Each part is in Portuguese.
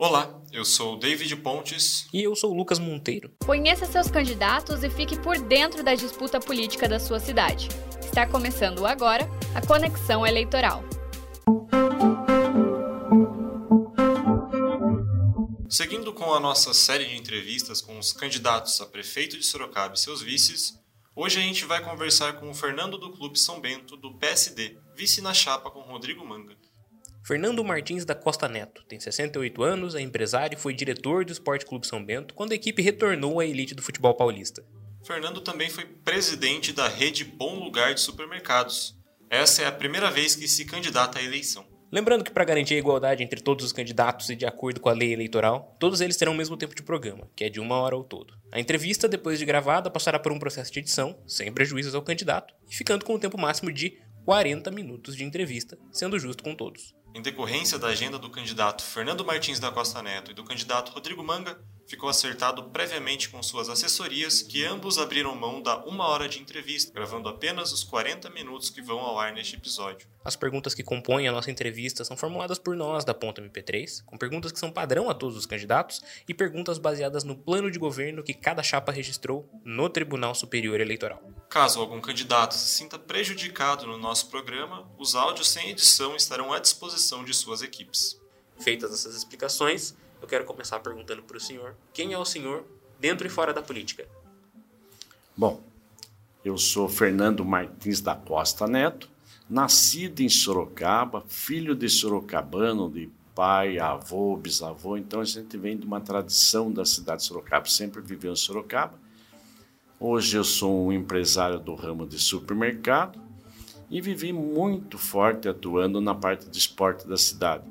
Olá, eu sou o David Pontes. E eu sou o Lucas Monteiro. Conheça seus candidatos e fique por dentro da disputa política da sua cidade. Está começando agora a Conexão Eleitoral. Seguindo com a nossa série de entrevistas com os candidatos a prefeito de Sorocaba e seus vices, hoje a gente vai conversar com o Fernando do Clube São Bento, do PSD, vice na chapa com Rodrigo Manga. Fernando Martins da Costa Neto tem 68 anos, é empresário e foi diretor do Esporte Clube São Bento quando a equipe retornou à elite do futebol paulista. Fernando também foi presidente da rede Bom Lugar de Supermercados. Essa é a primeira vez que se candidata à eleição. Lembrando que para garantir a igualdade entre todos os candidatos e de acordo com a lei eleitoral, todos eles terão o mesmo tempo de programa, que é de uma hora ao todo. A entrevista, depois de gravada, passará por um processo de edição, sem prejuízos ao candidato, e ficando com um tempo máximo de 40 minutos de entrevista, sendo justo com todos. Em decorrência da agenda do candidato Fernando Martins da Costa Neto e do candidato Rodrigo Manga, ficou acertado previamente com suas assessorias que ambos abriram mão da uma hora de entrevista, gravando apenas os 40 minutos que vão ao ar neste episódio. As perguntas que compõem a nossa entrevista são formuladas por nós da Ponta MP3, com perguntas que são padrão a todos os candidatos e perguntas baseadas no plano de governo que cada chapa registrou no Tribunal Superior Eleitoral. Caso algum candidato se sinta prejudicado no nosso programa, os áudios sem edição estarão à disposição de suas equipes. Feitas essas explicações, eu quero começar perguntando para o senhor: quem é o senhor dentro e fora da política? Bom, eu sou Fernando Martins da Costa Neto, nascido em Sorocaba, filho de sorocabano, de pai, avô, bisavô, então a gente vem de uma tradição da cidade de Sorocaba, sempre viveu em Sorocaba. Hoje eu sou um empresário do ramo de supermercado e vivi muito forte atuando na parte de esporte da cidade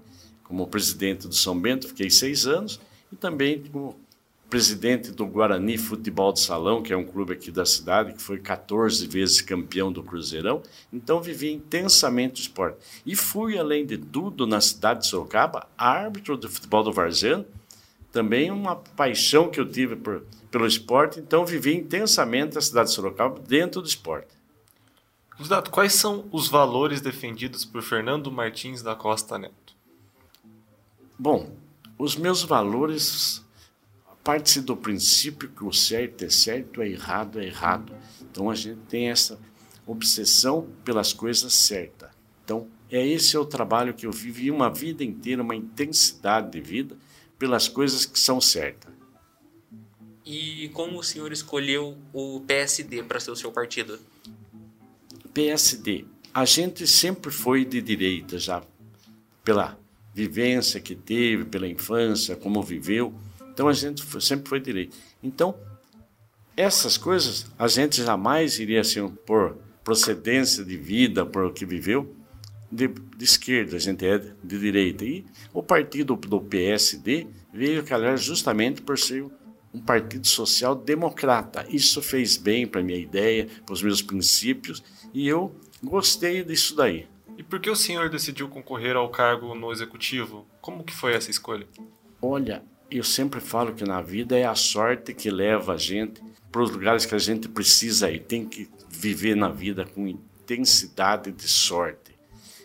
como presidente do São Bento, fiquei seis anos, e também como presidente do Guarani Futebol de Salão, que é um clube aqui da cidade, que foi 14 vezes campeão do Cruzeirão. Então vivi intensamente o esporte. E fui, além de tudo, na cidade de Sorocaba, árbitro do futebol do Varziano. Também uma paixão que eu tive por, pelo esporte, então vivi intensamente a cidade de Sorocaba dentro do esporte. Candidato, quais são os valores defendidos por Fernando Martins da Costa Neto? Bom, os meus valores parte do princípio que o certo é certo, o errado é errado. Então a gente tem essa obsessão pelas coisas certas. Então, é esse é o trabalho que eu vivi uma vida inteira, uma intensidade de vida pelas coisas que são certas. E como o senhor escolheu o PSD para ser o seu partido? PSD. A gente sempre foi de direita já pela vivência que teve, pela infância, como viveu. Então a gente sempre foi direito. Então, essas coisas a gente jamais iria assim, por procedência de vida, por o que viveu, de, de, esquerda, a gente é de direita. E o partido do PSD veio calhar justamente por ser um partido social democrata. Isso fez bem para a minha ideia, para os meus princípios, e eu gostei disso daí. E por que o senhor decidiu concorrer ao cargo no executivo? Como que foi essa escolha? Olha, eu sempre falo que na vida é a sorte que leva a gente para os lugares que a gente precisa ir. Tem que viver na vida com intensidade de sorte.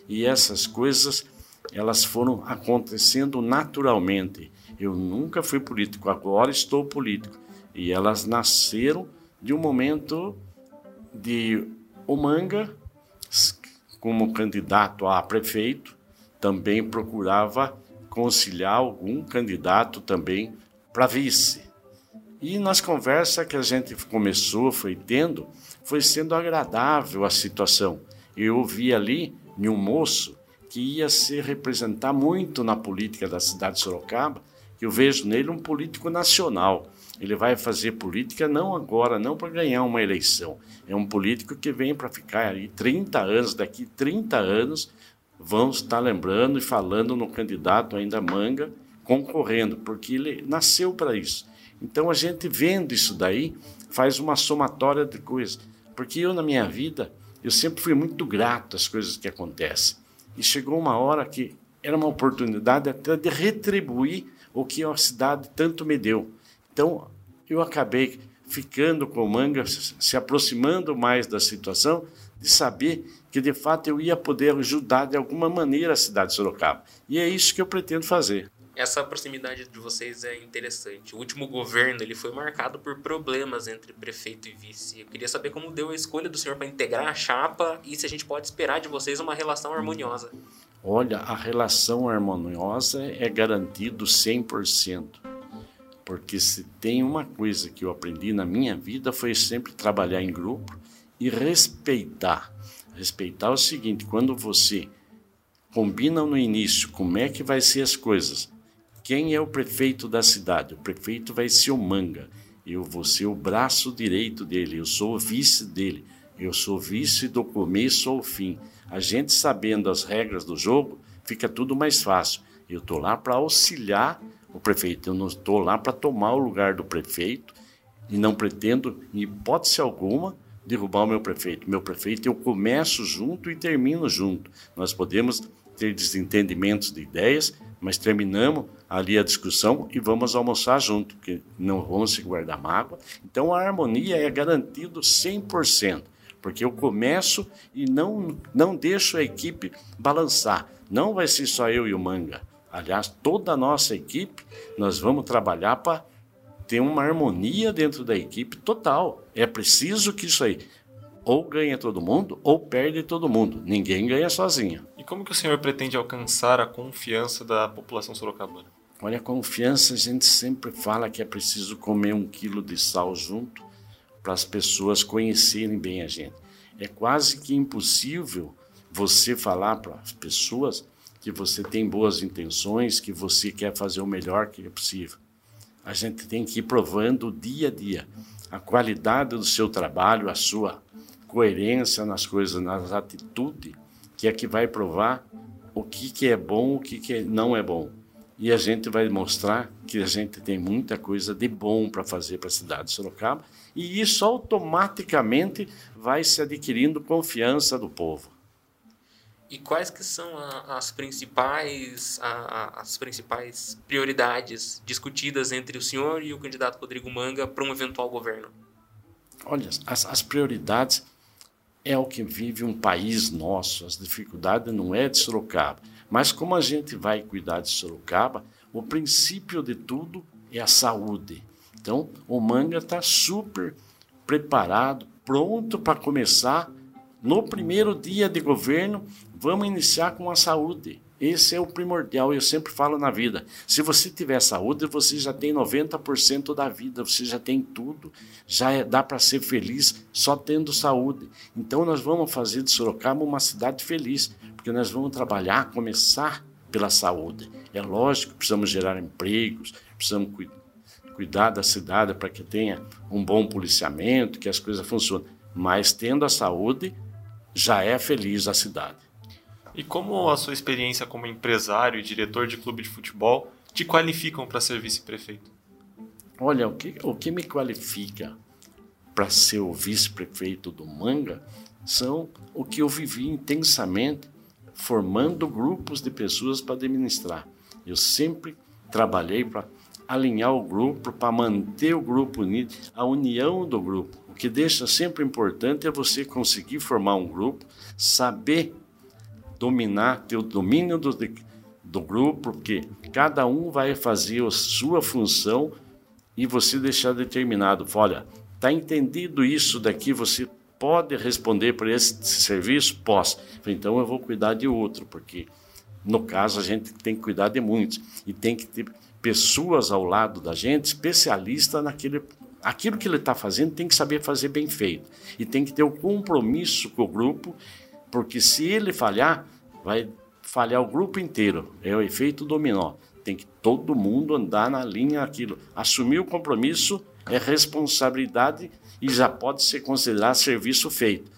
E essas coisas, elas foram acontecendo naturalmente. Eu nunca fui político, agora estou político. E elas nasceram de um momento de o manga como candidato a prefeito, também procurava conciliar algum candidato também para vice. E nas conversas que a gente começou, foi tendo, foi sendo agradável a situação. Eu vi ali um moço que ia se representar muito na política da cidade de Sorocaba, eu vejo nele um político nacional. Ele vai fazer política não agora, não para ganhar uma eleição. É um político que vem para ficar aí 30 anos, daqui 30 anos, vamos estar lembrando e falando no candidato ainda Manga, concorrendo, porque ele nasceu para isso. Então a gente vendo isso daí, faz uma somatória de coisas. Porque eu, na minha vida, eu sempre fui muito grato às coisas que acontecem. E chegou uma hora que era uma oportunidade até de retribuir o que a cidade tanto me deu. Então, eu acabei ficando com o manga, se aproximando mais da situação, de saber que de fato eu ia poder ajudar de alguma maneira a cidade de Sorocaba. E é isso que eu pretendo fazer. Essa proximidade de vocês é interessante. O último governo ele foi marcado por problemas entre prefeito e vice. Eu queria saber como deu a escolha do senhor para integrar a chapa e se a gente pode esperar de vocês uma relação harmoniosa. Olha, a relação harmoniosa é garantido 100%. Porque se tem uma coisa que eu aprendi na minha vida foi sempre trabalhar em grupo e respeitar. Respeitar é o seguinte, quando você combina no início como é que vai ser as coisas, quem é o prefeito da cidade? O prefeito vai ser o Manga. Eu vou ser o braço direito dele, eu sou o vice dele. Eu sou vice do começo ao fim. A gente sabendo as regras do jogo, fica tudo mais fácil. Eu estou lá para auxiliar o prefeito, eu não estou lá para tomar o lugar do prefeito e não pretendo, em hipótese alguma, derrubar o meu prefeito. Meu prefeito, eu começo junto e termino junto. Nós podemos ter desentendimentos de ideias, mas terminamos ali a discussão e vamos almoçar junto, porque não vamos se guardar mágoa. Então a harmonia é garantida 100%, porque eu começo e não, não deixo a equipe balançar. Não vai ser só eu e o Manga. Aliás, toda a nossa equipe, nós vamos trabalhar para ter uma harmonia dentro da equipe total. É preciso que isso aí ou ganha todo mundo ou perde todo mundo. Ninguém ganha sozinho. E como que o senhor pretende alcançar a confiança da população sorocabana? Olha, a confiança a gente sempre fala que é preciso comer um quilo de sal junto para as pessoas conhecerem bem a gente. É quase que impossível você falar para as pessoas que você tem boas intenções, que você quer fazer o melhor que é possível. A gente tem que ir provando dia a dia a qualidade do seu trabalho, a sua coerência nas coisas, nas atitudes, que é que vai provar o que, que é bom, o que, que não é bom. E a gente vai mostrar que a gente tem muita coisa de bom para fazer para a cidade de Sorocaba, e isso automaticamente vai se adquirindo confiança do povo. E quais que são as principais as principais prioridades discutidas entre o senhor e o candidato Rodrigo Manga para um eventual governo? Olha, as, as prioridades é o que vive um país nosso. As dificuldades não é de Sorocaba. Mas como a gente vai cuidar de Sorocaba, o princípio de tudo é a saúde. Então, o Manga está super preparado, pronto para começar. No primeiro dia de governo, vamos iniciar com a saúde. Esse é o primordial, eu sempre falo na vida. Se você tiver saúde, você já tem 90% da vida, você já tem tudo, já é, dá para ser feliz só tendo saúde. Então nós vamos fazer de Sorocaba uma cidade feliz, porque nós vamos trabalhar, começar pela saúde. É lógico, precisamos gerar empregos, precisamos cu cuidar da cidade para que tenha um bom policiamento, que as coisas funcionem. Mas tendo a saúde, já é feliz a cidade. E como a sua experiência como empresário e diretor de clube de futebol te qualificam para ser vice-prefeito? Olha, o que, o que me qualifica para ser o vice-prefeito do Manga são o que eu vivi intensamente formando grupos de pessoas para administrar. Eu sempre trabalhei para alinhar o grupo, para manter o grupo unido, a união do grupo. O que deixa sempre importante é você conseguir formar um grupo, saber dominar, ter o domínio do, do grupo, porque cada um vai fazer a sua função e você deixar determinado. Olha, está entendido isso daqui, você pode responder por esse serviço? Posso. Então eu vou cuidar de outro, porque no caso a gente tem que cuidar de muitos e tem que ter pessoas ao lado da gente, especialista naquele aquilo que ele está fazendo, tem que saber fazer bem feito e tem que ter o um compromisso com o grupo, porque se ele falhar, vai falhar o grupo inteiro. É o efeito dominó. Tem que todo mundo andar na linha aquilo. Assumir o compromisso é responsabilidade e já pode ser considerado serviço feito.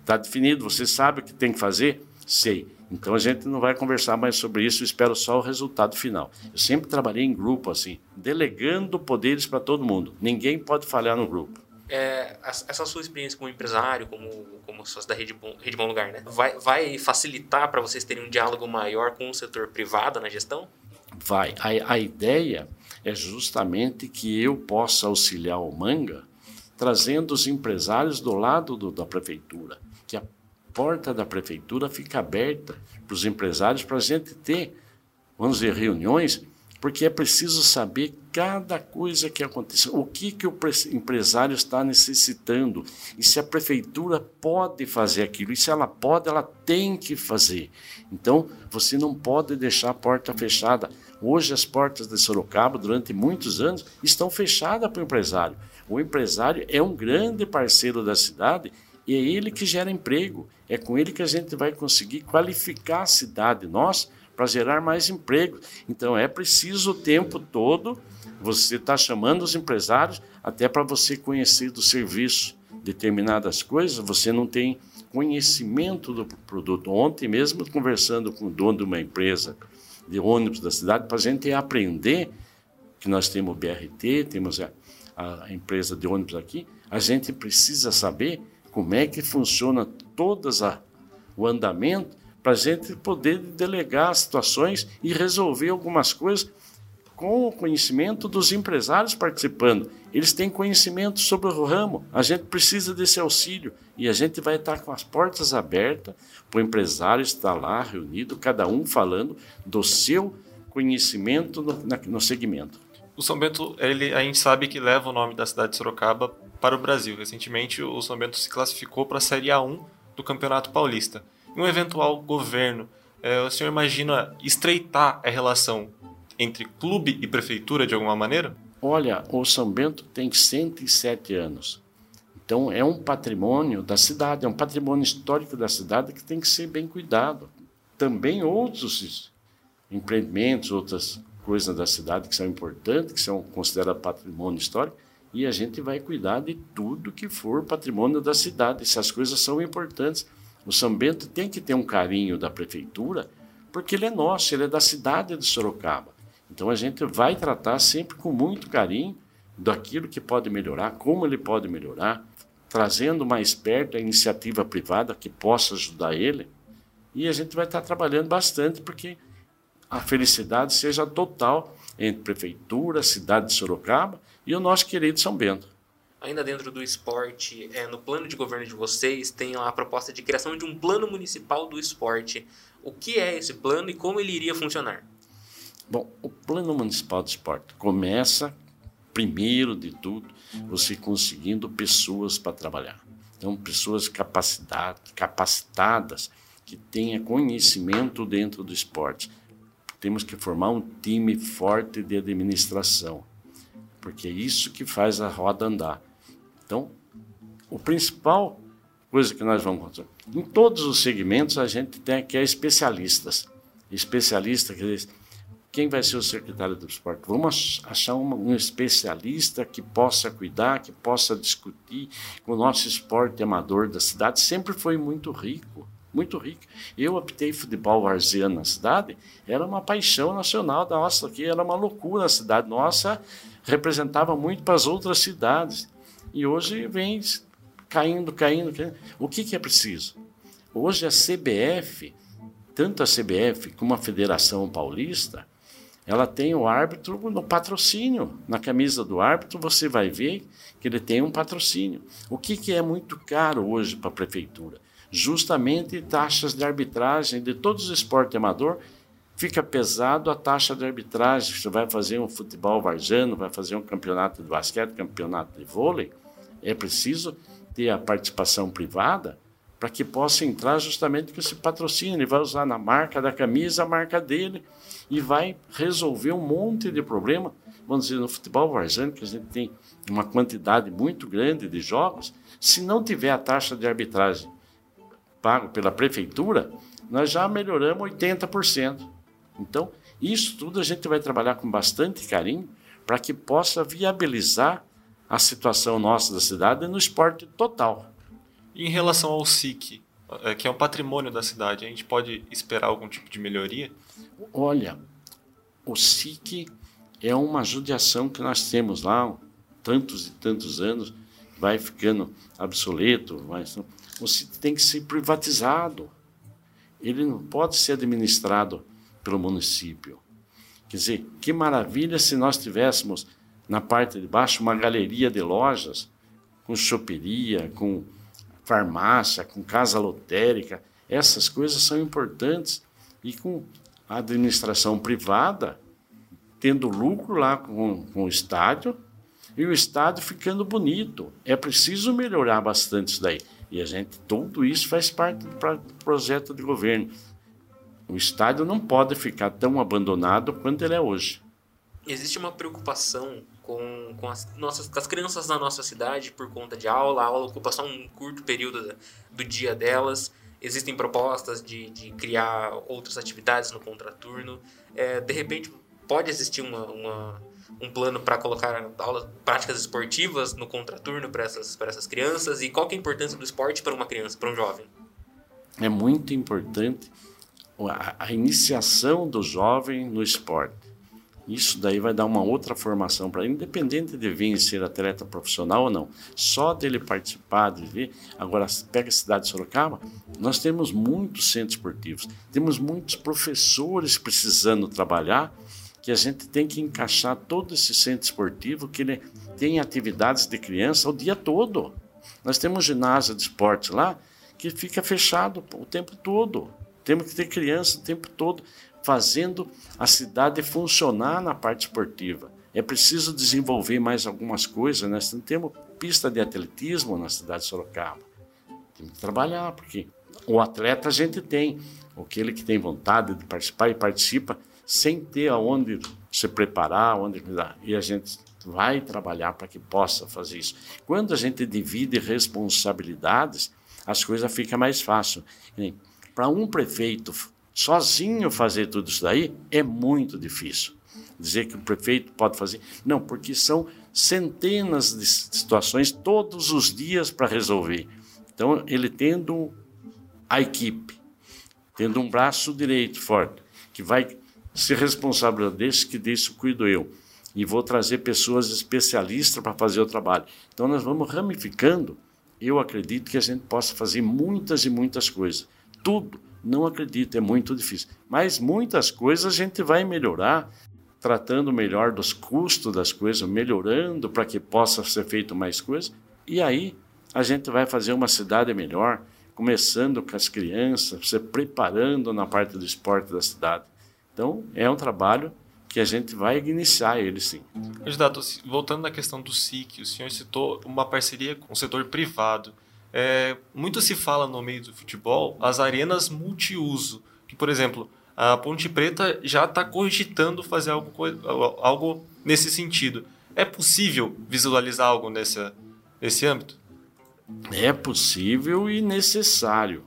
Está definido? Você sabe o que tem que fazer? Sei. Então a gente não vai conversar mais sobre isso, espero só o resultado final. Eu sempre trabalhei em grupo assim, delegando poderes para todo mundo. Ninguém pode falhar no grupo é, essa sua experiência como empresário, como, como sócio da Rede Bom, Rede Bom Lugar, né? Vai, vai facilitar para vocês terem um diálogo maior com o setor privado na gestão? Vai. A, a ideia é justamente que eu possa auxiliar o Manga trazendo os empresários do lado do, da prefeitura, que a porta da prefeitura fica aberta para os empresários para a gente ter, vamos dizer, reuniões porque é preciso saber cada coisa que acontece, o que, que o empresário está necessitando e se a prefeitura pode fazer aquilo. E se ela pode, ela tem que fazer. Então, você não pode deixar a porta fechada. Hoje, as portas de Sorocaba, durante muitos anos, estão fechadas para o empresário. O empresário é um grande parceiro da cidade e é ele que gera emprego. É com ele que a gente vai conseguir qualificar a cidade, nós, para gerar mais emprego. Então, é preciso o tempo todo você está chamando os empresários até para você conhecer do serviço determinadas coisas, você não tem conhecimento do produto. Ontem mesmo, conversando com o dono de uma empresa de ônibus da cidade, para a gente aprender que nós temos o BRT, temos a, a empresa de ônibus aqui, a gente precisa saber como é que funciona todas a, o andamento para a gente poder delegar situações e resolver algumas coisas com o conhecimento dos empresários participando. Eles têm conhecimento sobre o ramo. A gente precisa desse auxílio e a gente vai estar com as portas abertas para o empresário estar lá reunido, cada um falando do seu conhecimento no, no segmento. O São Bento, ele, a gente sabe que leva o nome da cidade de Sorocaba para o Brasil. Recentemente, o São Bento se classificou para a Série A1 do Campeonato Paulista. Um eventual governo, é, o senhor imagina estreitar a relação entre clube e prefeitura de alguma maneira? Olha, o São Bento tem 107 anos. Então é um patrimônio da cidade, é um patrimônio histórico da cidade que tem que ser bem cuidado. Também outros empreendimentos, outras coisas da cidade que são importantes, que são consideradas patrimônio histórico, e a gente vai cuidar de tudo que for patrimônio da cidade. Essas coisas são importantes. O São Bento tem que ter um carinho da prefeitura, porque ele é nosso, ele é da cidade de Sorocaba. Então a gente vai tratar sempre com muito carinho daquilo que pode melhorar, como ele pode melhorar, trazendo mais perto a iniciativa privada que possa ajudar ele. E a gente vai estar trabalhando bastante porque a felicidade seja total entre prefeitura, cidade de Sorocaba e o nosso querido São Bento. Ainda dentro do esporte, é, no plano de governo de vocês, tem a proposta de criação de um plano municipal do esporte. O que é esse plano e como ele iria funcionar? Bom, o Plano Municipal de Esporte começa, primeiro de tudo, você conseguindo pessoas para trabalhar. Então, pessoas capacitadas, que tenham conhecimento dentro do esporte. Temos que formar um time forte de administração, porque é isso que faz a roda andar. Então, o principal coisa que nós vamos encontrar, em todos os segmentos a gente tem aqui especialistas. Especialista, quer dizer, quem vai ser o secretário do esporte? Vamos achar um, um especialista que possa cuidar, que possa discutir. O nosso esporte amador da cidade sempre foi muito rico, muito rico. Eu optei futebol varziano na cidade, era uma paixão nacional da nossa, aqui era uma loucura a cidade nossa, representava muito para as outras cidades. E hoje vem caindo, caindo, caindo. O que, que é preciso? Hoje a CBF, tanto a CBF como a Federação Paulista, ela tem o árbitro no patrocínio. Na camisa do árbitro você vai ver que ele tem um patrocínio. O que, que é muito caro hoje para a prefeitura? Justamente taxas de arbitragem de todos os esportes amador fica pesado a taxa de arbitragem. Você vai fazer um futebol varjano, vai fazer um campeonato de basquete, campeonato de vôlei, é preciso ter a participação privada para que possa entrar justamente com esse patrocínio. Ele vai usar na marca da camisa a marca dele e vai resolver um monte de problema. Vamos dizer, no futebol varzano, que a gente tem uma quantidade muito grande de jogos, se não tiver a taxa de arbitragem pago pela prefeitura, nós já melhoramos 80%. Então, isso tudo a gente vai trabalhar com bastante carinho para que possa viabilizar a situação nossa da cidade no esporte total. Em relação ao SIC, é, que é um patrimônio da cidade, a gente pode esperar algum tipo de melhoria? Olha, o SIC é uma judiação que nós temos lá, tantos e tantos anos, vai ficando obsoleto. Vai... O SIC tem que ser privatizado. Ele não pode ser administrado pelo município. Quer dizer, que maravilha se nós tivéssemos na parte de baixo uma galeria de lojas com choperia, com farmácia, com casa lotérica. Essas coisas são importantes e com a administração privada tendo lucro lá com, com o estádio e o estádio ficando bonito. É preciso melhorar bastante isso daí. E a gente, tudo isso faz parte do projeto de governo. O estádio não pode ficar tão abandonado quanto ele é hoje. Existe uma preocupação com, com as, nossas, com as crianças na nossa cidade por conta de aula, a aula ocupa só um curto período do dia delas. Existem propostas de, de criar outras atividades no contraturno. É, de repente, pode existir uma, uma um plano para colocar aulas, práticas esportivas no contraturno para essas, para essas crianças? E qual é a importância do esporte para uma criança, para um jovem? É muito importante a, iniciação do jovem no esporte. Isso daí vai dar uma outra formação para ele, independente de vir ser atleta profissional ou não. Só dele participar, de ver. Agora, pega a cidade de Sorocaba, nós temos muitos centros esportivos, temos muitos professores precisando trabalhar que a gente tem que encaixar todo esse centro esportivo que ele tem atividades de criança o dia todo. Nós temos ginásio de esporte lá que fica fechado o tempo todo. Temos que ter criança o tempo todo fazendo a cidade funcionar na parte esportiva. É preciso desenvolver mais algumas coisas. Nós não temos pista de atletismo na cidade de Sorocaba. Temos que trabalhar, porque o atleta a gente tem. Aquele que tem vontade de participar e participa, sem ter aonde se preparar, onde e a gente vai trabalhar para que possa fazer isso. Quando a gente divide responsabilidades, as coisas ficam mais fáceis. Para um prefeito sozinho fazer tudo isso daí é muito difícil. Dizer que o prefeito pode fazer. Não, porque são centenas de situações todos os dias para resolver. Então, ele tendo a equipe, tendo um braço direito forte, que vai se responsável desse, que desse cuido eu. E vou trazer pessoas especialistas para fazer o trabalho. Então nós vamos ramificando. Eu acredito que a gente possa fazer muitas e muitas coisas. Tudo, não acredito, é muito difícil. Mas muitas coisas a gente vai melhorar, tratando melhor dos custos das coisas, melhorando para que possa ser feito mais coisas. E aí a gente vai fazer uma cidade melhor, começando com as crianças, se preparando na parte do esporte da cidade. Então, é um trabalho que a gente vai iniciar ele sim. Candidato, voltando à questão do SIC, o senhor citou uma parceria com o setor privado. É, muito se fala no meio do futebol as arenas multiuso, que, por exemplo, a Ponte Preta já está cogitando fazer algo, algo nesse sentido. É possível visualizar algo nesse, nesse âmbito? É possível e necessário.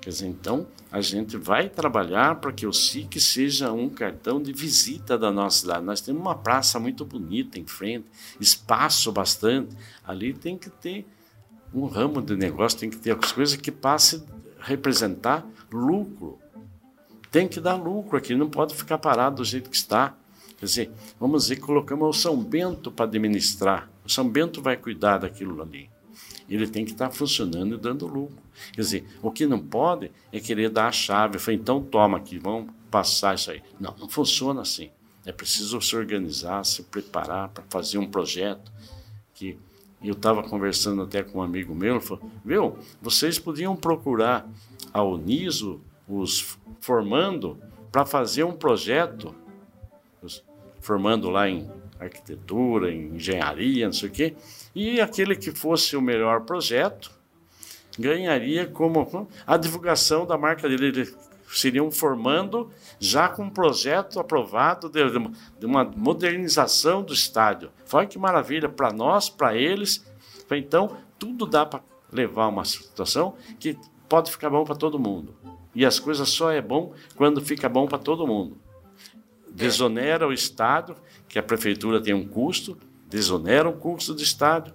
Quer dizer, então, a gente vai trabalhar para que o SIC seja um cartão de visita da nossa cidade. Nós temos uma praça muito bonita em frente, espaço bastante. Ali tem que ter um ramo de negócio, tem que ter as coisas que passem a representar lucro. Tem que dar lucro aqui, não pode ficar parado do jeito que está. Quer dizer, vamos dizer, colocamos o São Bento para administrar. O São Bento vai cuidar daquilo ali. Ele tem que estar funcionando e dando lucro. Quer dizer, o que não pode é querer dar a chave. Falei, então toma aqui, vamos passar isso aí. Não, não funciona assim. É preciso se organizar, se preparar para fazer um projeto que eu estava conversando até com um amigo meu, ele falou, viu, vocês podiam procurar a Uniso, os formando, para fazer um projeto, formando lá em arquitetura, em engenharia, não sei o quê, e aquele que fosse o melhor projeto, ganharia como a divulgação da marca dele. Eles seriam formando já com um projeto aprovado de, de uma modernização do estádio. Olha que maravilha para nós, para eles. Então, tudo dá para levar uma situação que pode ficar bom para todo mundo. E as coisas só é bom quando fica bom para todo mundo. Desonera o Estado, que a prefeitura tem um custo, desonera o custo do estádio,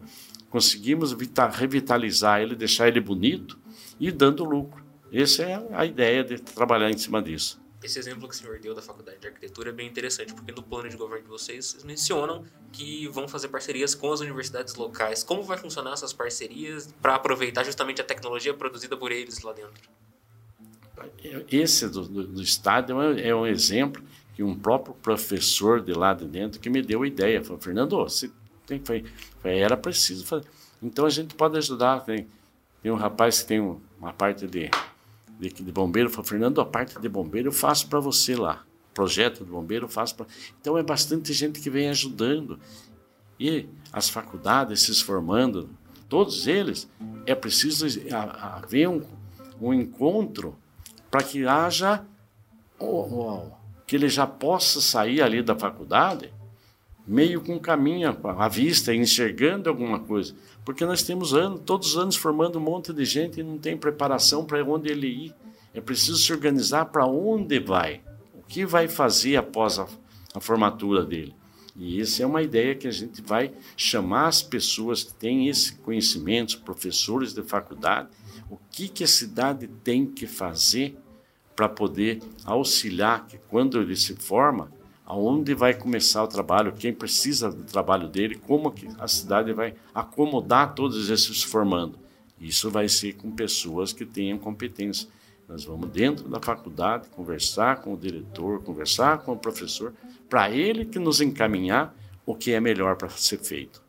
conseguimos revitalizar ele, deixar ele bonito e dando lucro. Essa é a ideia de trabalhar em cima disso. Esse exemplo que o senhor deu da Faculdade de Arquitetura é bem interessante, porque no plano de governo de vocês, vocês mencionam que vão fazer parcerias com as universidades locais. Como vai funcionar essas parcerias para aproveitar justamente a tecnologia produzida por eles lá dentro? Esse do, do, do estádio é um exemplo que um próprio professor de lá de dentro que me deu a ideia. Falou, Fernando, você tem, foi, foi, era preciso fazer. Então a gente pode ajudar. Tem, tem um rapaz que tem uma parte de, de, de bombeiro, falou, Fernando, a parte de bombeiro eu faço para você lá. projeto do bombeiro, faço. Pra... Então é bastante gente que vem ajudando. E as faculdades se formando, todos eles, é preciso haver um, um encontro para que haja que ele já possa sair ali da faculdade meio com caminho à vista, enxergando alguma coisa. Porque nós temos anos, todos os anos formando um monte de gente e não tem preparação para onde ele ir. É preciso se organizar para onde vai, o que vai fazer após a, a formatura dele. E essa é uma ideia que a gente vai chamar as pessoas que têm esse conhecimento, professores de faculdade, o que, que a cidade tem que fazer para poder auxiliar que quando ele se forma, aonde vai começar o trabalho, quem precisa do trabalho dele, como a cidade vai acomodar todos esses formando. Isso vai ser com pessoas que tenham competência. Nós vamos dentro da faculdade conversar com o diretor, conversar com o professor, para ele que nos encaminhar o que é melhor para ser feito.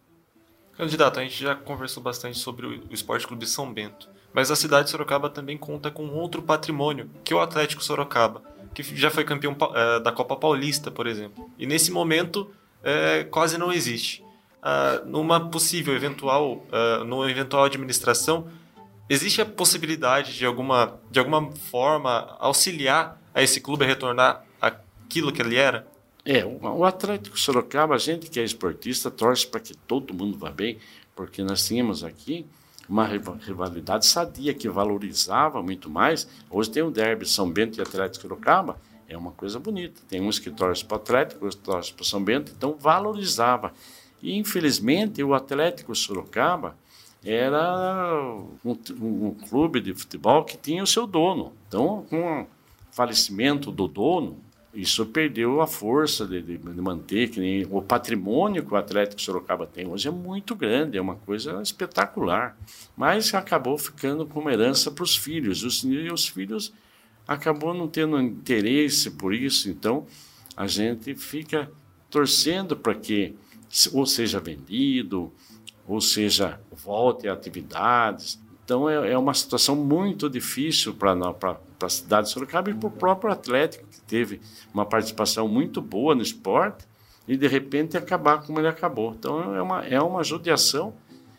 Candidato, a gente já conversou bastante sobre o Esporte Clube São Bento, mas a cidade de Sorocaba também conta com outro patrimônio, que é o Atlético Sorocaba que já foi campeão é, da Copa Paulista, por exemplo. E nesse momento é, quase não existe. Ah, numa possível eventual, ah, numa eventual administração, existe a possibilidade de alguma, de alguma forma auxiliar a esse clube a retornar aquilo que ele era? É, o Atlético Sorocaba, a gente que é esportista, torce para que todo mundo vá bem, porque nós tínhamos aqui uma rivalidade sadia que valorizava muito mais. Hoje tem o derby São Bento e Atlético Sorocaba, é uma coisa bonita. Tem uns que torcem para o Atlético, outros torcem para o São Bento, então valorizava. E infelizmente o Atlético Sorocaba era um, um, um clube de futebol que tinha o seu dono. Então, com o falecimento do dono, isso perdeu a força de, de, de, manter, que nem o patrimônio que o Atlético Sorocaba tem hoje é muito grande, é uma coisa espetacular. Mas acabou ficando como herança para os filhos, os, e os filhos acabou não tendo interesse por isso, então a gente fica torcendo para que ou seja vendido, ou seja volte a atividades. Então é, é uma situação muito difícil para a cidade de Sorocaba e para o próprio Atlético, teve uma participação muito boa no esporte, e de repente acabar como ele acabou. Então é uma, é uma judiação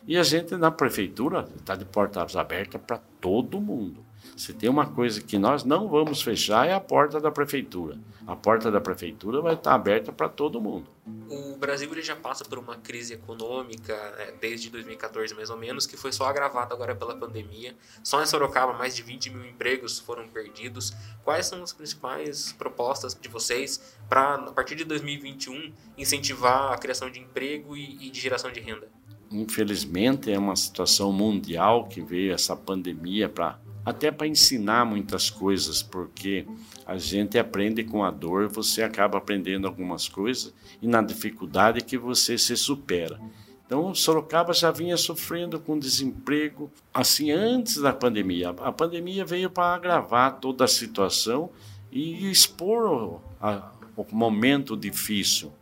e a gente na prefeitura está de portas abertas para todo mundo. Se tem uma coisa que nós não vamos fechar é a porta da prefeitura. A porta da prefeitura vai estar aberta para todo mundo. O Brasil ele já passa por uma crise econômica né, desde 2014 mais ou menos, que foi só agravada agora pela pandemia. Só em Sorocaba mais de 20 mil empregos foram perdidos. Quais são as principais propostas de vocês para, a partir de 2021, incentivar a criação de emprego e, e de geração de renda? Infelizmente é uma situação mundial que veio essa pandemia para até para ensinar muitas coisas, porque a gente aprende com a dor, você acaba aprendendo algumas coisas e na dificuldade que você se supera. Então, Sorocaba já vinha sofrendo com desemprego assim antes da pandemia. A pandemia veio para agravar toda a situação e expor a, o momento difícil.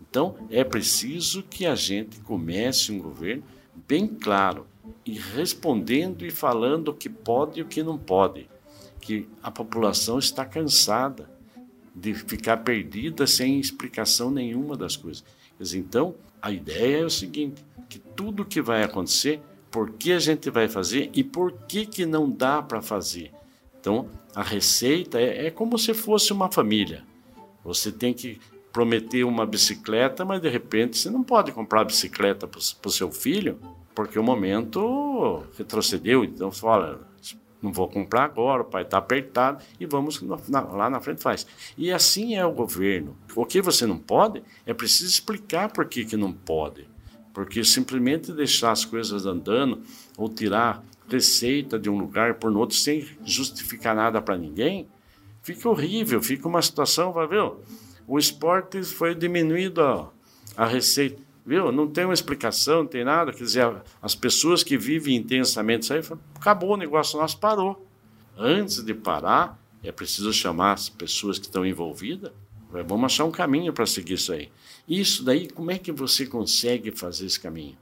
Então, é preciso que a gente comece um governo bem claro e respondendo e falando o que pode e o que não pode. Que a população está cansada de ficar perdida sem explicação nenhuma das coisas. Então, a ideia é o seguinte: que tudo que vai acontecer, por que a gente vai fazer e por que, que não dá para fazer. Então, a receita é, é como se fosse uma família. Você tem que prometer uma bicicleta, mas de repente você não pode comprar bicicleta para o seu filho porque o momento retrocedeu. Então fala, não vou comprar agora, o pai está apertado e vamos lá na frente faz. E assim é o governo. O que você não pode é preciso explicar por que, que não pode. Porque simplesmente deixar as coisas andando ou tirar receita de um lugar por outro sem justificar nada para ninguém, fica horrível, fica uma situação, vai ver, o esporte foi diminuído a receita Viu? Não tem uma explicação, não tem nada. Quer dizer, as pessoas que vivem intensamente isso aí, acabou o negócio nosso, parou. Antes de parar, é preciso chamar as pessoas que estão envolvidas. Vamos achar um caminho para seguir isso aí. Isso daí, como é que você consegue fazer esse caminho?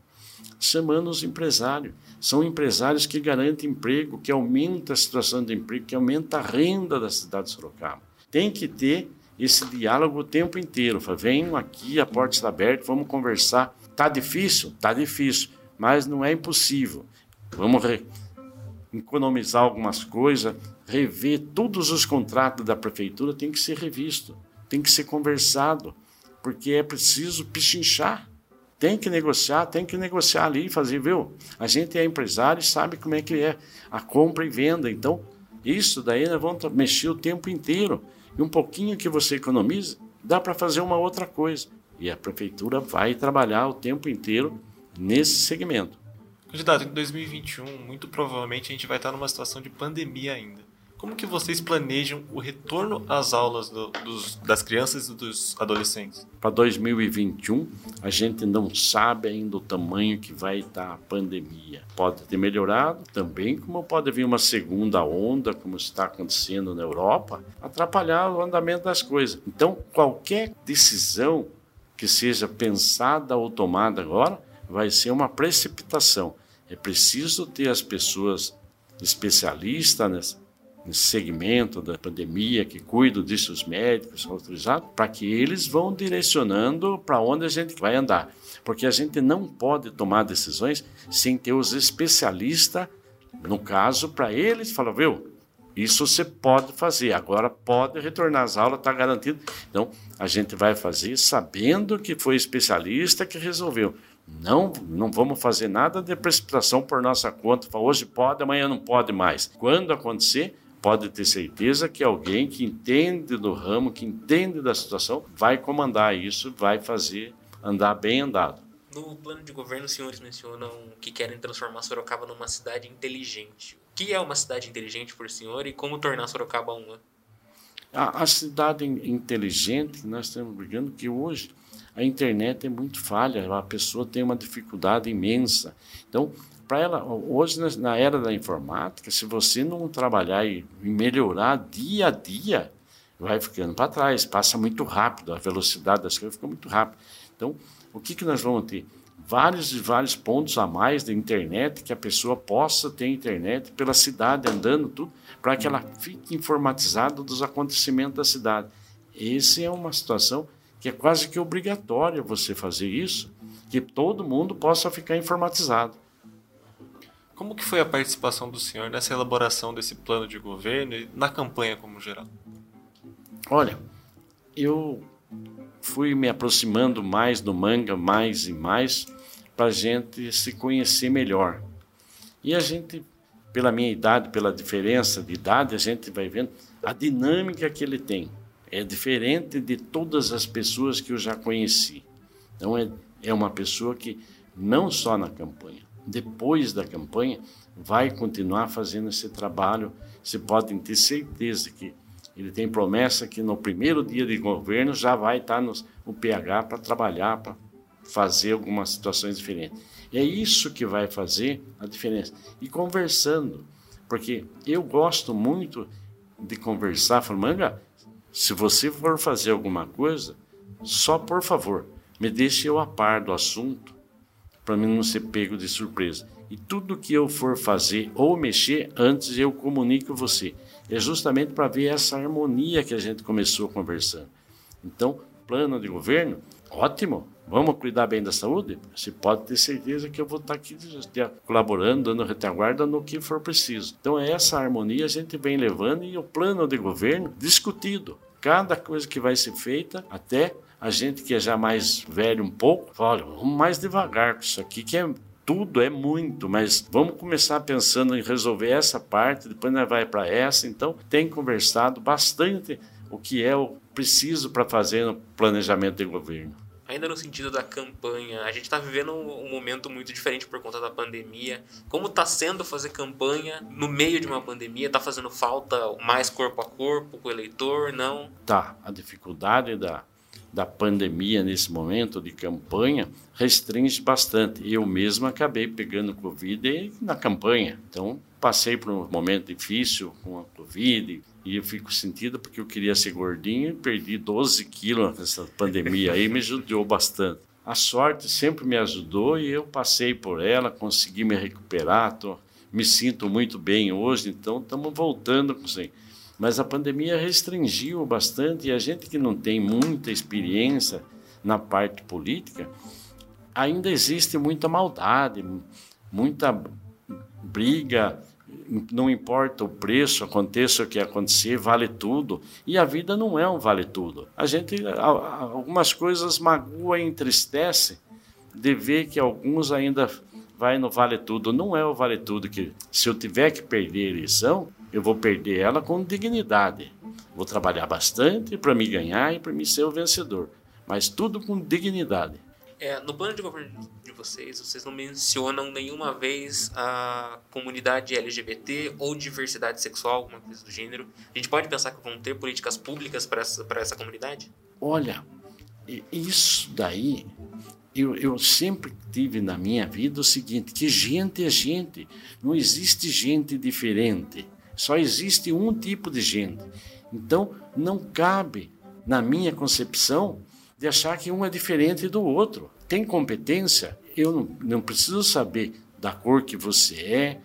Chamando os empresários. São empresários que garantem emprego, que aumenta a situação de emprego, que aumenta a renda da cidade de Sorocaba. Tem que ter esse diálogo o tempo inteiro. Fala, venham aqui, a porta está aberta, vamos conversar. Tá difícil? Tá difícil, mas não é impossível. Vamos economizar algumas coisas, rever todos os contratos da prefeitura tem que ser revisto, tem que ser conversado, porque é preciso pichinchar. Tem que negociar, tem que negociar ali e fazer, viu? A gente é empresário e sabe como é que é a compra e venda. Então, isso daí nós vamos mexer o tempo inteiro. E um pouquinho que você economiza, dá para fazer uma outra coisa. E a prefeitura vai trabalhar o tempo inteiro nesse segmento. Candidato, em 2021, muito provavelmente a gente vai estar numa situação de pandemia ainda. Como que vocês planejam o retorno às aulas do, dos, das crianças e dos adolescentes? Para 2021, a gente não sabe ainda o tamanho que vai estar a pandemia. Pode ter melhorado também, como pode vir uma segunda onda, como está acontecendo na Europa, atrapalhar o andamento das coisas. Então, qualquer decisão que seja pensada ou tomada agora vai ser uma precipitação. É preciso ter as pessoas especialistas segmento da pandemia, que cuidam disso, os médicos autorizados, para que eles vão direcionando para onde a gente vai andar. Porque a gente não pode tomar decisões sem ter os especialistas, no caso, para eles falar, viu, isso você pode fazer, agora pode retornar às aulas, está garantido. Então, a gente vai fazer sabendo que foi especialista que resolveu. Não, não vamos fazer nada de precipitação por nossa conta. Hoje pode, amanhã não pode mais. Quando acontecer, pode ter certeza que alguém que entende do ramo, que entende da situação, vai comandar isso, vai fazer andar bem andado. No plano de governo, os senhores mencionam que querem transformar Sorocaba numa cidade inteligente. O que é uma cidade inteligente por senhor e como tornar Sorocaba uma? A, a cidade inteligente, nós estamos brigando que hoje a internet é muito falha, a pessoa tem uma dificuldade imensa. Então, para ela, hoje na era da informática, se você não trabalhar e melhorar dia a dia, vai ficando para trás, passa muito rápido, a velocidade das coisas fica muito rápida. Então, o que, que nós vamos ter? Vários e vários pontos a mais da internet, que a pessoa possa ter internet pela cidade, andando tudo, para que ela fique informatizada dos acontecimentos da cidade. Essa é uma situação que é quase que obrigatória você fazer isso, que todo mundo possa ficar informatizado. Como que foi a participação do senhor nessa elaboração desse plano de governo e na campanha como geral? Olha, eu fui me aproximando mais do manga, mais e mais, para a gente se conhecer melhor. E a gente, pela minha idade, pela diferença de idade, a gente vai vendo a dinâmica que ele tem. É diferente de todas as pessoas que eu já conheci. Então, é, é uma pessoa que, não só na campanha, depois da campanha, vai continuar fazendo esse trabalho. Você pode ter certeza que ele tem promessa que no primeiro dia de governo já vai estar no, PH para trabalhar, para fazer algumas situações diferentes. É isso que vai fazer a diferença. E conversando, porque eu gosto muito de conversar, falando, manga, se você for fazer alguma coisa, só por favor, me deixe eu a par do assunto para mim não ser pego de surpresa. E tudo que eu for fazer ou mexer, antes eu comunico você. É justamente para ver essa harmonia que a gente começou conversando. Então, plano de governo, ótimo. Vamos cuidar bem da saúde? Você pode ter certeza que eu vou estar aqui colaborando, dando retaguarda no que for preciso. Então, é essa harmonia a gente vem levando e o plano de governo discutido. Cada coisa que vai ser feita, até a gente que é já mais velho um pouco, fala, vamos mais devagar com isso aqui, que é tudo, é muito, mas vamos começar pensando em resolver essa parte, depois nós vai para essa. Então, tem conversado bastante o que é o preciso para fazer no planejamento de governo ainda no sentido da campanha, a gente está vivendo um, momento muito diferente por conta da pandemia. Como está sendo fazer campanha no meio de uma pandemia? Está fazendo falta mais corpo a corpo com o eleitor? Não? Tá. A dificuldade da, da pandemia nesse momento de campanha restringe bastante. Eu mesmo acabei pegando Covid na campanha. Então, passei por um momento difícil com a Covid e eu fico sentido porque eu queria ser gordinho e perdi 12 quilos nessa pandemia aí, me ajudou bastante. A sorte sempre me ajudou e eu passei por ela, consegui me recuperar, tô, me sinto muito bem hoje, então estamos voltando com isso aí. Mas a pandemia restringiu bastante e a gente que não tem muita experiência na parte política, ainda existe muita maldade, muita briga, não importa o preço, aconteça o que acontecer, vale tudo. E a vida não é um vale tudo. A gente, algumas coisas magoa e entristece de ver que alguns ainda vai no vale tudo. Não é o vale tudo que, se eu tiver que perder a eleição, eu vou perder ela com dignidade. Vou trabalhar bastante para me ganhar e para me ser o vencedor. Mas tudo com dignidade. É, no plano de governo de vocês, vocês não mencionam nenhuma vez a comunidade LGBT ou diversidade sexual, alguma coisa do gênero. A gente pode pensar que vão ter políticas públicas para essa, essa comunidade? Olha, isso daí, eu, eu sempre tive na minha vida o seguinte: que gente é gente, não existe gente diferente, só existe um tipo de gente. Então, não cabe, na minha concepção, de achar que um é diferente do outro. Tem competência? Eu não, não preciso saber da cor que você é,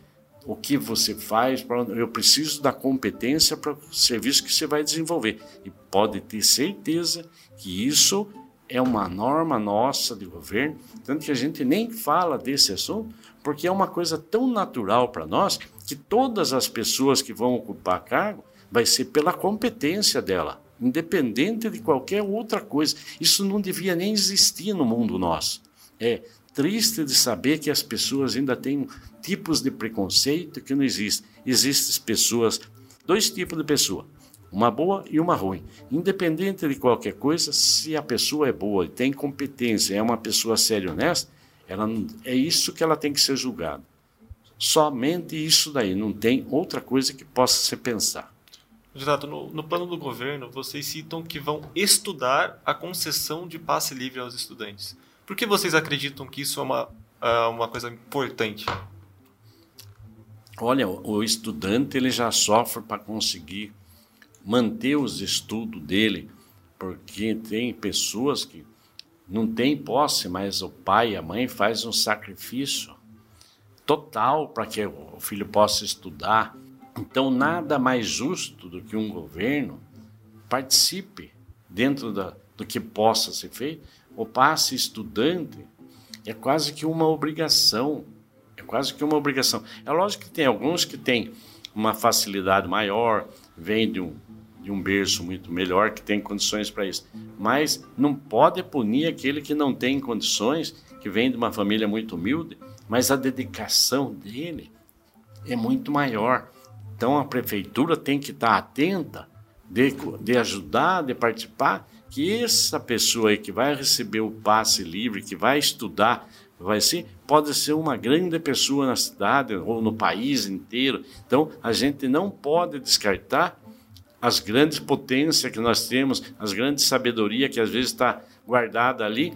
o que você faz, eu preciso da competência para o serviço que você vai desenvolver. E pode ter certeza que isso é uma norma nossa de governo, tanto que a gente nem fala desse assunto, porque é uma coisa tão natural para nós que todas as pessoas que vão ocupar cargo vai ser pela competência dela independente de qualquer outra coisa. Isso não devia nem existir no mundo nosso. É triste de saber que as pessoas ainda têm tipos de preconceito que não existem. Existem pessoas, dois tipos de pessoa, uma boa e uma ruim. Independente de qualquer coisa, se a pessoa é boa e tem competência, é uma pessoa séria e honesta, ela, é isso que ela tem que ser julgada. Somente isso daí, não tem outra coisa que possa ser pensar. No, no, plano do governo, vocês citam que vão estudar a concessão de passe livre aos estudantes. Por que vocês acreditam que isso é uma, é uma coisa importante? Olha, o estudante ele já sofre para conseguir manter os estudos dele, porque tem pessoas que não têm posse, mas o pai e a mãe faz um sacrifício total para que o filho possa estudar então, nada mais justo do que um governo participe dentro da, do que possa ser feito. O passe estudante é quase que uma obrigação. É quase que uma obrigação. É lógico que tem alguns que têm uma facilidade maior, vêm de um, de um berço muito melhor, que tem condições para isso. Mas não pode punir aquele que não tem condições, que vem de uma família muito humilde, mas a dedicação dele é muito maior. Então a prefeitura tem que estar atenta de, de ajudar, de participar, que essa pessoa aí que vai receber o passe livre, que vai estudar, vai ser, pode ser uma grande pessoa na cidade ou no país inteiro. Então a gente não pode descartar as grandes potências que nós temos, as grandes sabedoria que às vezes está guardada ali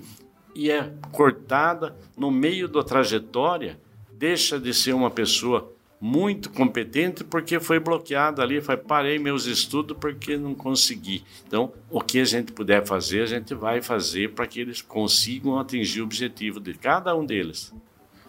e é cortada no meio da trajetória, deixa de ser uma pessoa muito competente porque foi bloqueado ali, foi parei meus estudos porque não consegui. Então, o que a gente puder fazer, a gente vai fazer para que eles consigam atingir o objetivo de cada um deles.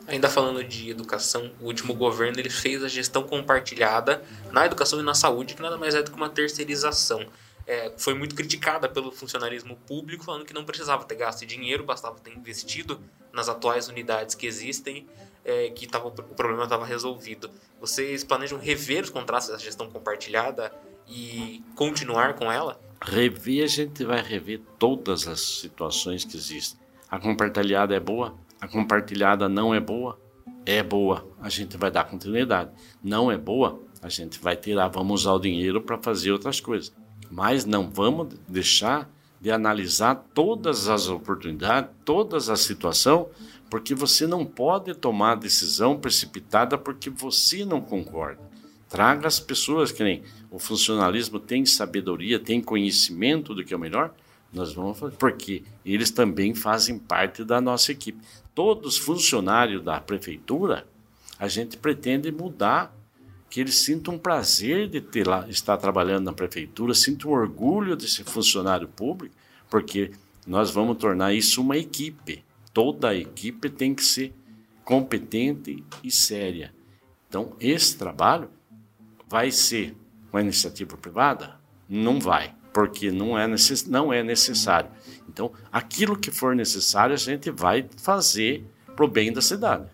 Ainda falando de educação, o último governo ele fez a gestão compartilhada na educação e na saúde, que nada mais é do que uma terceirização. É, foi muito criticada pelo funcionalismo público, falando que não precisava ter gasto dinheiro, bastava ter investido nas atuais unidades que existem é, que tava, o problema estava resolvido. Vocês planejam rever os contratos da gestão compartilhada e continuar com ela? Rever, a gente vai rever todas as situações que existem. A compartilhada é boa, a compartilhada não é boa, é boa, a gente vai dar continuidade. Não é boa, a gente vai tirar, vamos usar o dinheiro para fazer outras coisas. Mas não vamos deixar de analisar todas as oportunidades, todas as situações, porque você não pode tomar decisão precipitada porque você não concorda. Traga as pessoas que nem o funcionalismo tem sabedoria, tem conhecimento do que é o melhor, nós vamos fazer, porque eles também fazem parte da nossa equipe. Todos os funcionários da prefeitura, a gente pretende mudar, que eles sintam prazer de ter lá, estar trabalhando na prefeitura, sintam orgulho de ser funcionário público, porque nós vamos tornar isso uma equipe toda a equipe tem que ser competente e séria. Então, esse trabalho vai ser com a iniciativa privada? Não vai, porque não é, necess, não é necessário. Então, aquilo que for necessário, a gente vai fazer para o bem da cidade.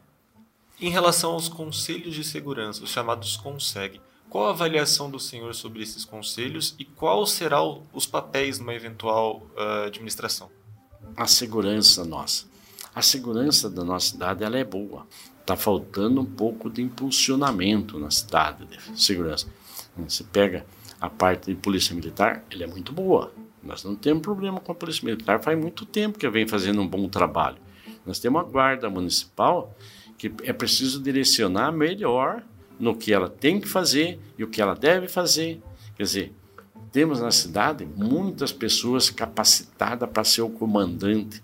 Em relação aos conselhos de segurança, os chamados CONSEG, qual a avaliação do senhor sobre esses conselhos e qual serão os papéis numa eventual uh, administração? A segurança nossa. A segurança da nossa cidade ela é boa. Está faltando um pouco de impulsionamento na cidade de segurança. Você pega a parte de polícia militar, ela é muito boa. Nós não temos problema com a polícia militar, faz muito tempo que vem fazendo um bom trabalho. Nós temos a guarda municipal que é preciso direcionar melhor no que ela tem que fazer e o que ela deve fazer. Quer dizer, temos na cidade muitas pessoas capacitadas para ser o comandante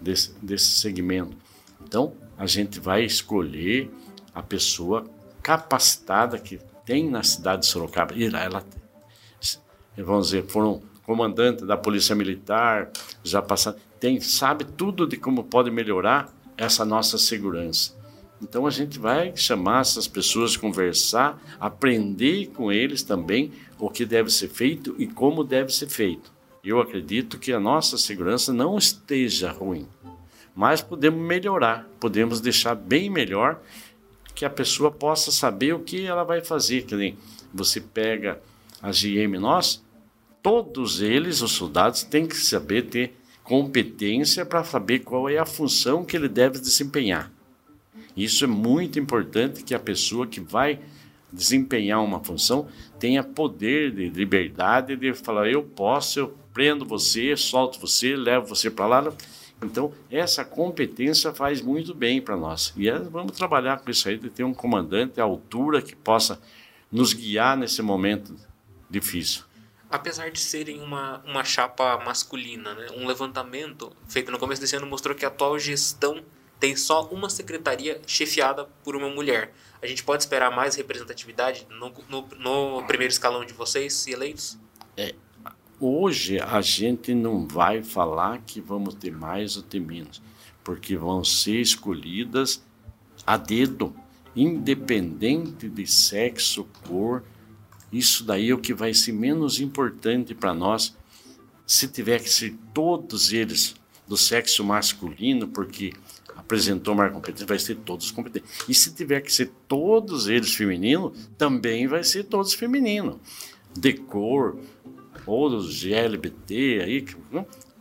desse, desse segmento. Então, a gente vai escolher a pessoa capacitada que tem na cidade de Sorocaba. E ela, vamos dizer, foram comandante da Polícia Militar, já passaram, tem, sabe tudo de como pode melhorar essa nossa segurança. Então a gente vai chamar essas pessoas, conversar, aprender com eles também o que deve ser feito e como deve ser feito. Eu acredito que a nossa segurança não esteja ruim, mas podemos melhorar, podemos deixar bem melhor que a pessoa possa saber o que ela vai fazer. Que nem você pega a GM nós, todos eles, os soldados, têm que saber ter competência para saber qual é a função que ele deve desempenhar. Isso é muito importante que a pessoa que vai desempenhar uma função tenha poder de liberdade de falar eu posso, eu prendo você, solto você, levo você para lá. Então, essa competência faz muito bem para nós. E é, vamos trabalhar com isso aí, de ter um comandante à altura que possa nos guiar nesse momento difícil. Apesar de serem uma, uma chapa masculina, né? um levantamento feito no começo desse ano mostrou que a atual gestão tem só uma secretaria chefiada por uma mulher. A gente pode esperar mais representatividade no, no, no primeiro escalão de vocês, se eleitos? É, hoje a gente não vai falar que vamos ter mais ou ter menos, porque vão ser escolhidas a dedo, independente de sexo, cor. Isso daí é o que vai ser menos importante para nós. Se tiver que ser todos eles do sexo masculino, porque apresentou mais competência, vai ser todos competentes. E se tiver que ser todos eles femininos, também vai ser todos femininos. De cor, ou dos GLBT, aí,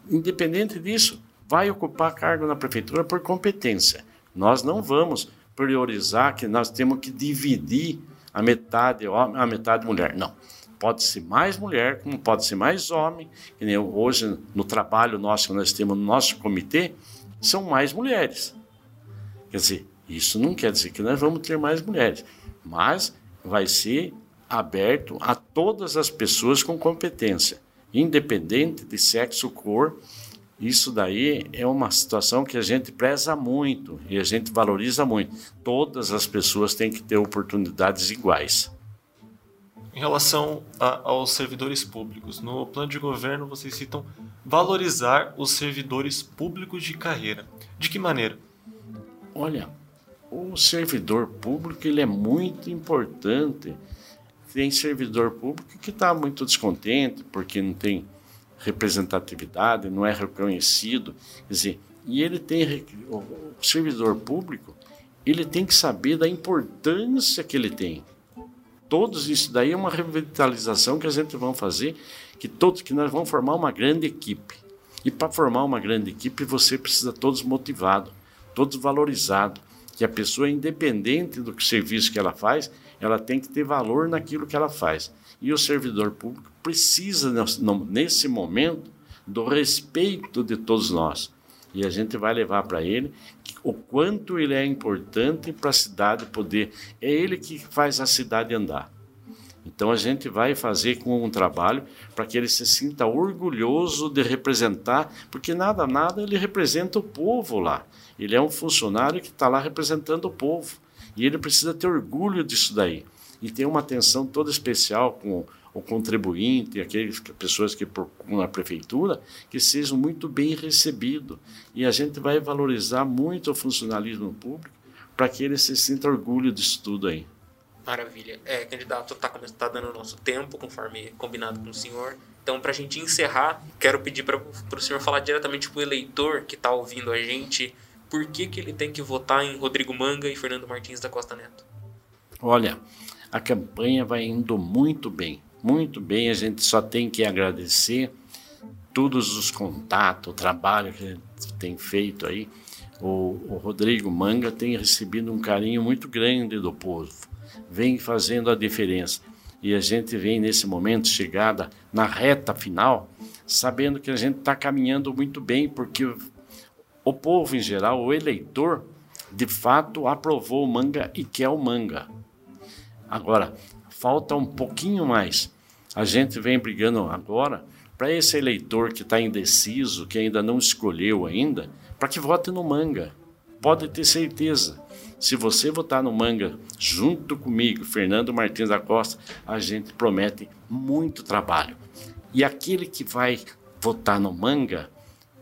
independente disso, vai ocupar cargo na prefeitura por competência. Nós não vamos priorizar que nós temos que dividir a metade homem, a metade mulher. Não. Pode ser mais mulher, como pode ser mais homem. Que nem hoje, no trabalho nosso que nós temos no nosso comitê, são mais mulheres. Quer dizer, isso não quer dizer que nós vamos ter mais mulheres, mas vai ser aberto a todas as pessoas com competência, independente de sexo, cor. Isso daí é uma situação que a gente preza muito e a gente valoriza muito. Todas as pessoas têm que ter oportunidades iguais. Em relação a, aos servidores públicos, no plano de governo vocês citam valorizar os servidores públicos de carreira. De que maneira? Olha, o servidor público ele é muito importante. Tem servidor público que está muito descontente porque não tem representatividade, não é reconhecido. Quer dizer, e ele tem o servidor público, ele tem que saber da importância que ele tem todos isso daí é uma revitalização que a gente vai fazer, que todos que nós vamos formar uma grande equipe. E para formar uma grande equipe, você precisa todos motivados, todos valorizados, que a pessoa independente do serviço que ela faz, ela tem que ter valor naquilo que ela faz. E o servidor público precisa nesse momento do respeito de todos nós. E a gente vai levar para ele o quanto ele é importante para a cidade poder. É ele que faz a cidade andar. Então a gente vai fazer com um trabalho para que ele se sinta orgulhoso de representar, porque nada, nada ele representa o povo lá. Ele é um funcionário que está lá representando o povo. E ele precisa ter orgulho disso daí. E tem uma atenção toda especial com o contribuinte, aquelas pessoas que procuram a prefeitura, que sejam muito bem recebidos. E a gente vai valorizar muito o funcionalismo público para que ele se sinta orgulho disso tudo aí. Maravilha. É, candidato, está tá dando o nosso tempo, conforme combinado com o senhor. Então, para a gente encerrar, quero pedir para o senhor falar diretamente para o eleitor que está ouvindo a gente por que, que ele tem que votar em Rodrigo Manga e Fernando Martins da Costa Neto. Olha, a campanha vai indo muito bem, muito bem. A gente só tem que agradecer todos os contatos, o trabalho que tem feito aí. O, o Rodrigo Manga tem recebido um carinho muito grande do povo, vem fazendo a diferença. E a gente vem nesse momento, chegada na reta final, sabendo que a gente está caminhando muito bem, porque o povo em geral, o eleitor, de fato aprovou o manga e quer o manga. Agora, falta um pouquinho mais. A gente vem brigando agora para esse eleitor que está indeciso, que ainda não escolheu ainda, para que vote no manga. Pode ter certeza. Se você votar no manga junto comigo, Fernando Martins da Costa, a gente promete muito trabalho. E aquele que vai votar no manga,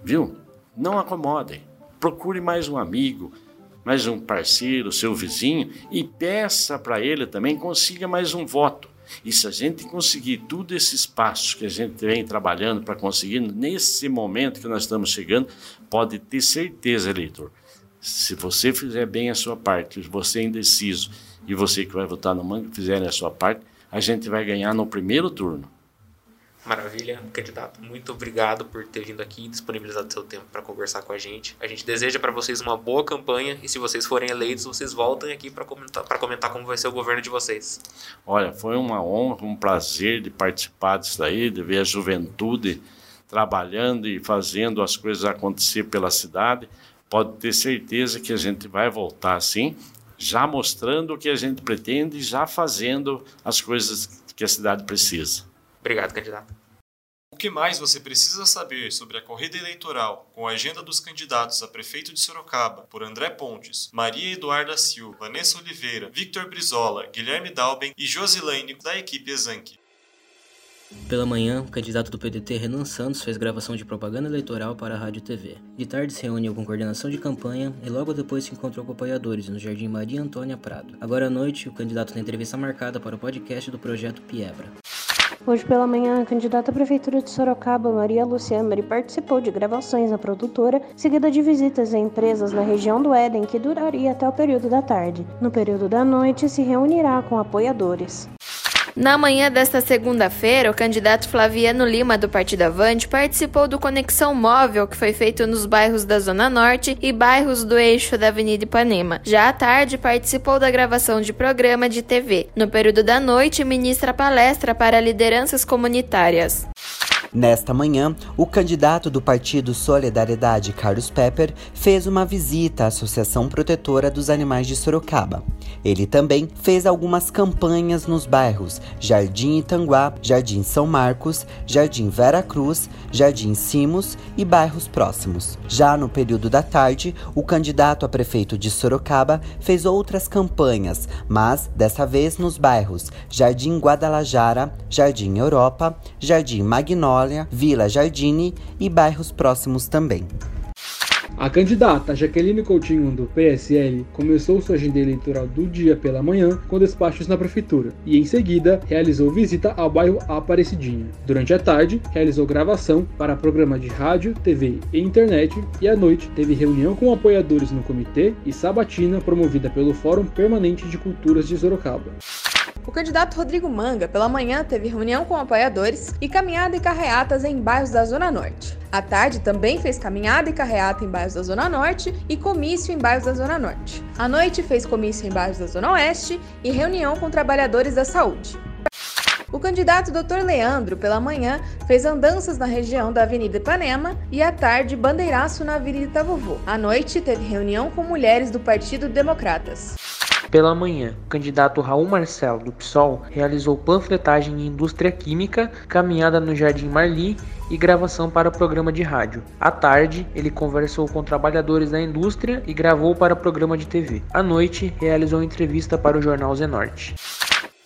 viu? Não acomodem. Procure mais um amigo, mais um parceiro, seu vizinho, e peça para ele também consiga mais um voto. E se a gente conseguir tudo esses passos que a gente vem trabalhando para conseguir nesse momento que nós estamos chegando, pode ter certeza, eleitor. Se você fizer bem a sua parte, você é indeciso e você que vai votar no Manga fizerem a sua parte, a gente vai ganhar no primeiro turno. Maravilha, candidato. Muito obrigado por ter vindo aqui e disponibilizado seu tempo para conversar com a gente. A gente deseja para vocês uma boa campanha e se vocês forem eleitos, vocês voltem aqui para comentar, comentar como vai ser o governo de vocês. Olha, foi uma honra, um prazer de participar disso daí, de ver a juventude trabalhando e fazendo as coisas acontecer pela cidade. Pode ter certeza que a gente vai voltar assim, já mostrando o que a gente pretende e já fazendo as coisas que a cidade precisa. Obrigado, candidato que mais você precisa saber sobre a corrida eleitoral com a agenda dos candidatos a prefeito de Sorocaba por André Pontes, Maria Eduarda Silva, Vanessa Oliveira, Victor Brizola, Guilherme Dalben e Josilane da equipe Exanque. Pela manhã, o candidato do PDT Renan Santos fez gravação de propaganda eleitoral para a Rádio TV. De tarde se reuniu com coordenação de campanha e logo depois se encontrou com apoiadores no Jardim Maria Antônia Prado. Agora à noite, o candidato tem entrevista marcada para o podcast do projeto Piebra. Hoje pela manhã, a candidata à Prefeitura de Sorocaba, Maria Luciamari, participou de gravações na produtora, seguida de visitas a empresas na região do Éden, que duraria até o período da tarde. No período da noite, se reunirá com apoiadores. Na manhã desta segunda-feira, o candidato Flaviano Lima, do Partido Avante, participou do Conexão Móvel, que foi feito nos bairros da Zona Norte e bairros do eixo da Avenida Ipanema. Já à tarde, participou da gravação de programa de TV. No período da noite, ministra palestra para lideranças comunitárias. Nesta manhã, o candidato do partido Solidariedade, Carlos Pepper, fez uma visita à Associação Protetora dos Animais de Sorocaba. Ele também fez algumas campanhas nos bairros Jardim Itanguá, Jardim São Marcos, Jardim Vera Cruz, Jardim Simos e bairros próximos. Já no período da tarde, o candidato a prefeito de Sorocaba fez outras campanhas, mas dessa vez nos bairros Jardim Guadalajara, Jardim Europa, Jardim Magnólia Vila Jardine e bairros próximos também. A candidata Jaqueline Coutinho, do PSL, começou sua agenda eleitoral do dia pela manhã com despachos na prefeitura e, em seguida, realizou visita ao bairro Aparecidinha. Durante a tarde, realizou gravação para programa de rádio, TV e internet e, à noite, teve reunião com apoiadores no comitê e sabatina promovida pelo Fórum Permanente de Culturas de Sorocaba. O candidato Rodrigo Manga, pela manhã, teve reunião com apoiadores e caminhada e carreatas em bairros da Zona Norte. À tarde, também fez caminhada e carreata em bairros da Zona Norte e comício em bairros da Zona Norte. À noite, fez comício em bairros da Zona Oeste e reunião com trabalhadores da saúde. O candidato Dr. Leandro, pela manhã, fez andanças na região da Avenida Ipanema e à tarde bandeiraço na Avenida Vovô. À noite, teve reunião com mulheres do Partido Democratas. Pela manhã, o candidato Raul Marcelo, do PSOL, realizou panfletagem em indústria química, caminhada no Jardim Marli e gravação para programa de rádio. À tarde, ele conversou com trabalhadores da indústria e gravou para programa de TV. À noite, realizou entrevista para o jornal Zenorte.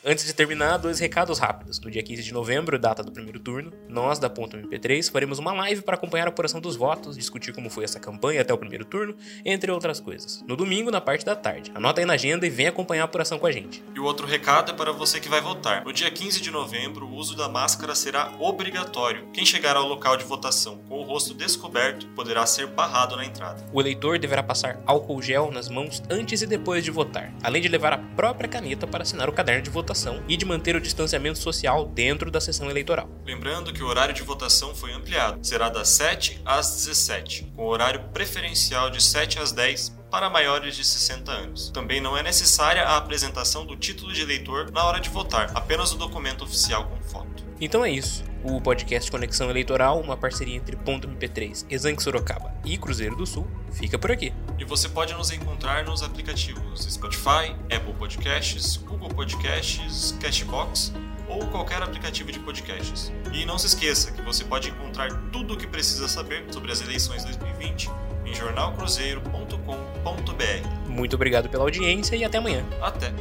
Antes de terminar, dois recados rápidos. No dia 15 de novembro, data do primeiro turno, nós da Ponto MP3 faremos uma live para acompanhar a apuração dos votos, discutir como foi essa campanha até o primeiro turno, entre outras coisas. No domingo, na parte da tarde. Anota aí na agenda e vem acompanhar a apuração com a gente. E o outro recado é para você que vai votar. No dia 15 de novembro, o uso da máscara será obrigatório. Quem chegar ao local de votação com o rosto descoberto poderá ser barrado na entrada. O eleitor deverá passar álcool gel nas mãos antes e depois de votar, além de levar a própria caneta para assinar o caderno de votação votação e de manter o distanciamento social dentro da sessão eleitoral. Lembrando que o horário de votação foi ampliado, será das 7 às 17, com horário preferencial de 7 às 10 para maiores de 60 anos. Também não é necessária a apresentação do título de eleitor na hora de votar, apenas o documento oficial com foto. Então é isso. O podcast Conexão Eleitoral, uma parceria entre Ponto MP3, Exanque Sorocaba e Cruzeiro do Sul, fica por aqui. E você pode nos encontrar nos aplicativos Spotify, Apple Podcasts, Google Podcasts, Cashbox ou qualquer aplicativo de podcasts. E não se esqueça que você pode encontrar tudo o que precisa saber sobre as eleições 2020 em jornalcruzeiro.com.br. Muito obrigado pela audiência e até amanhã. Até!